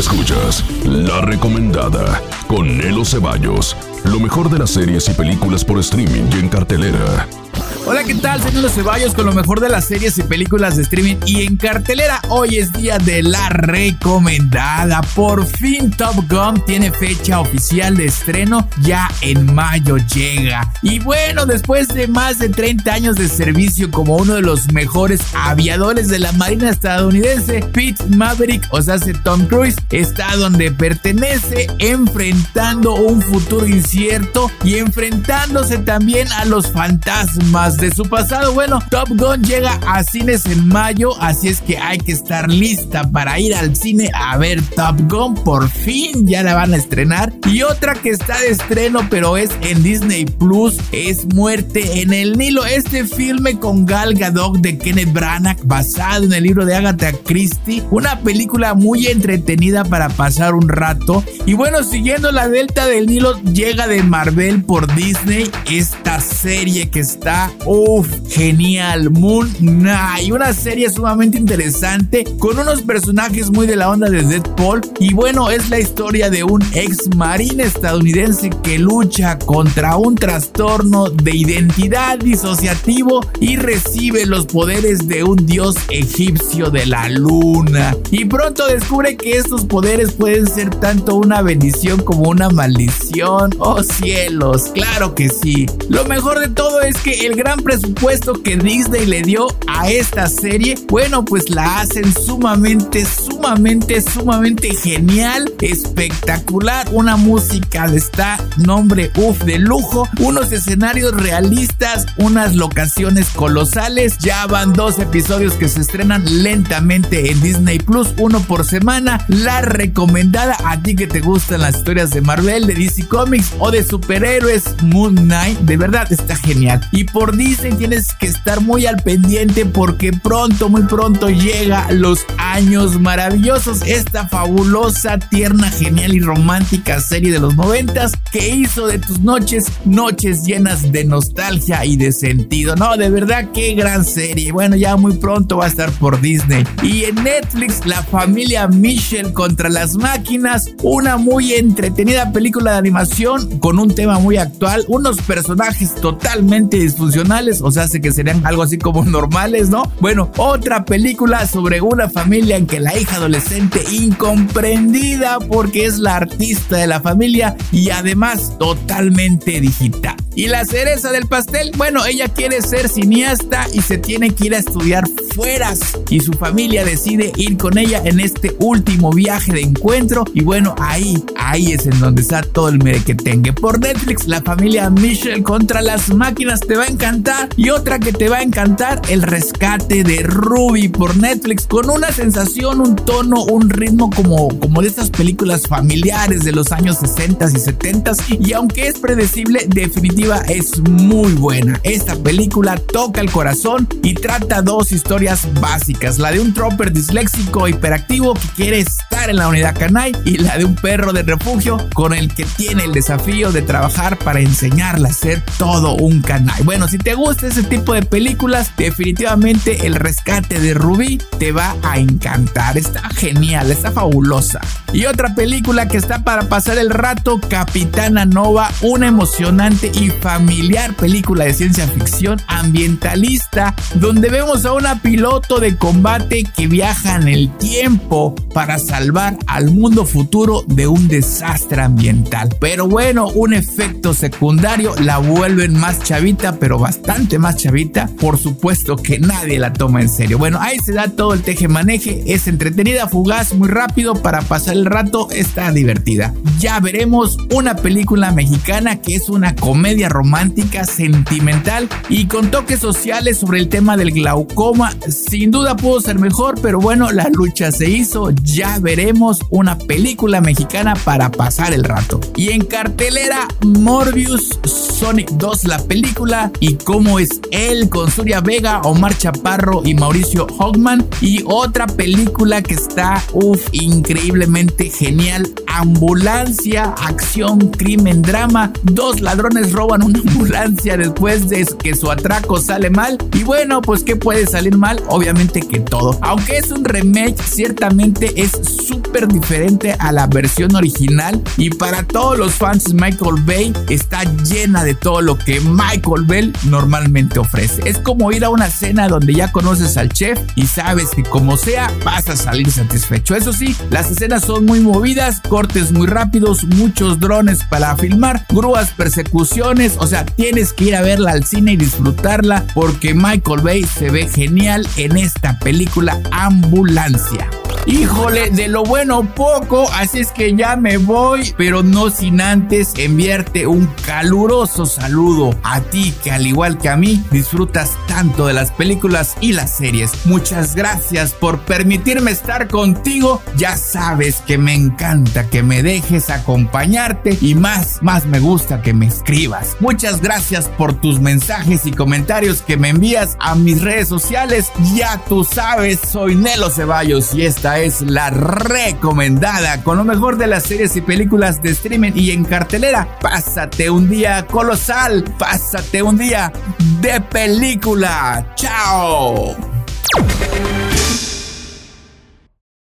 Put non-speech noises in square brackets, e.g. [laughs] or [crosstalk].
escuchas La Recomendada con Nelo Ceballos. Lo mejor de las series y películas por streaming y en cartelera. Hola, ¿qué tal? Soy Los Ceballos con lo mejor de las series y películas de streaming y en cartelera. Hoy es día de la recomendada. Por fin Top Gun tiene fecha oficial de estreno. Ya en mayo llega. Y bueno, después de más de 30 años de servicio como uno de los mejores aviadores de la Marina estadounidense, Pete Maverick, o sea, Tom Cruise, está donde pertenece, enfrentando un futuro incierto y enfrentándose también a los fantasmas de su pasado. Bueno, Top Gun llega a cines en mayo, así es que hay que estar lista para ir al cine a ver Top Gun. Por fin ya la van a estrenar. Y otra que está de estreno, pero es en Disney Plus, es Muerte en el Nilo. Este filme con Gal Gadot de Kenneth Branagh, basado en el libro de Agatha Christie. Una película muy entretenida para pasar un rato. Y bueno, siguiendo la Delta del Nilo, llega de Marvel por Disney esta serie que está Uf, genial. Moon Knight. Una serie sumamente interesante con unos personajes muy de la onda de Deadpool. Y bueno, es la historia de un ex marine estadounidense que lucha contra un trastorno de identidad disociativo y recibe los poderes de un dios egipcio de la luna. Y pronto descubre que estos poderes pueden ser tanto una bendición como una maldición. Oh cielos, claro que sí. Lo mejor de todo es que el gran presupuesto que Disney le dio a esta serie, bueno, pues la hacen sumamente, sumamente, sumamente genial, espectacular. Una música de esta nombre, uff, de lujo. Unos escenarios realistas, unas locaciones colosales. Ya van dos episodios que se estrenan lentamente en Disney Plus, uno por semana. La recomendada a ti que te gustan las historias de Marvel, de DC Comics o de superhéroes, Moon Knight, de verdad está genial. Y por Disney tienes que estar muy al pendiente porque pronto, muy pronto llega los años maravillosos. Esta fabulosa, tierna, genial y romántica serie de los noventas que hizo de tus noches noches llenas de nostalgia y de sentido. No, de verdad, qué gran serie. Bueno, ya muy pronto va a estar por Disney. Y en Netflix, la familia Michelle contra las máquinas. Una muy entretenida película de animación con un tema muy actual. Unos personajes totalmente disfuncionales o sea, hace que serían algo así como normales, ¿no? Bueno, otra película sobre una familia en que la hija adolescente incomprendida porque es la artista de la familia y además totalmente digital. Y la cereza del pastel, bueno, ella quiere ser cineasta y se tiene que ir a estudiar fueras y su familia decide ir con ella en este último viaje de encuentro y bueno, ahí, ahí es en donde está todo el merequetengue. Por Netflix, la familia Michelle contra las máquinas te va a encantar y otra que te va a encantar, el rescate de Ruby por Netflix con una sensación, un tono, un ritmo como, como de estas películas familiares de los años 60 y 70 y aunque es predecible, definitivamente es muy buena. Esta película toca el corazón y trata dos historias básicas, la de un trooper disléxico hiperactivo que quiere estar en la unidad canai y la de un perro de refugio con el que tiene el desafío de trabajar para enseñarle a ser todo un canai. Bueno, si te gusta ese tipo de películas, definitivamente el rescate de Rubí te va a encantar. Está genial, está fabulosa. Y otra película que está para pasar el rato, Capitana Nova, una emocionante y familiar película de ciencia ficción ambientalista donde vemos a una piloto de combate que viaja en el tiempo para salvar al mundo futuro de un desastre ambiental. Pero bueno, un efecto secundario la vuelven más chavita, pero bastante más chavita. Por supuesto que nadie la toma en serio. Bueno, ahí se da todo el teje maneje. Es entretenida, fugaz, muy rápido para pasar el rato. Está divertida. Ya veremos una película mexicana que es una comedia romántica, sentimental y con toques sociales sobre el tema del glaucoma. Sin duda pudo ser mejor, pero bueno, la lucha se hizo. Ya veremos una película mexicana para pasar el rato. Y en cartelera, Morbius, Sonic 2, la película, y cómo es él con Surya Vega, Omar Chaparro y Mauricio Hogman. Y otra película que está, uff, increíblemente genial, Ambulancia, acción, crimen, drama. Dos ladrones roban una [laughs] ambulancia después de que su atraco sale mal. Y bueno, pues ¿qué puede salir mal? Obviamente que todo. Aunque es un remake, ciertamente es súper diferente a la versión original. Y para todos los fans Michael Bay, está llena de todo lo que Michael Bay normalmente ofrece. Es como ir a una cena donde ya conoces al chef y sabes que como sea vas a salir satisfecho. Eso sí, las escenas son muy movidas, cortes muy rápidos, muchos drones para filmar, grúas, persecuciones, o sea, tienes que ir a verla al cine y disfrutarla porque Michael Bay se ve genial en esta película Ambulancia. Híjole, de lo bueno poco, así es que ya me voy, pero no sin antes enviarte un caluroso saludo a ti que al igual que a mí disfrutas tanto de las películas y las series. Muchas gracias por permitirme estar contigo. Ya sabes que me encanta que me dejes acompañarte y más, más me gusta que me escribas. Muchas gracias por tus mensajes y comentarios que me envías a mis redes sociales. Ya tú sabes, soy Nelo Ceballos y es la recomendada con lo mejor de las series y películas de streaming y en cartelera. Pásate un día colosal, pásate un día de película. ¡Chao!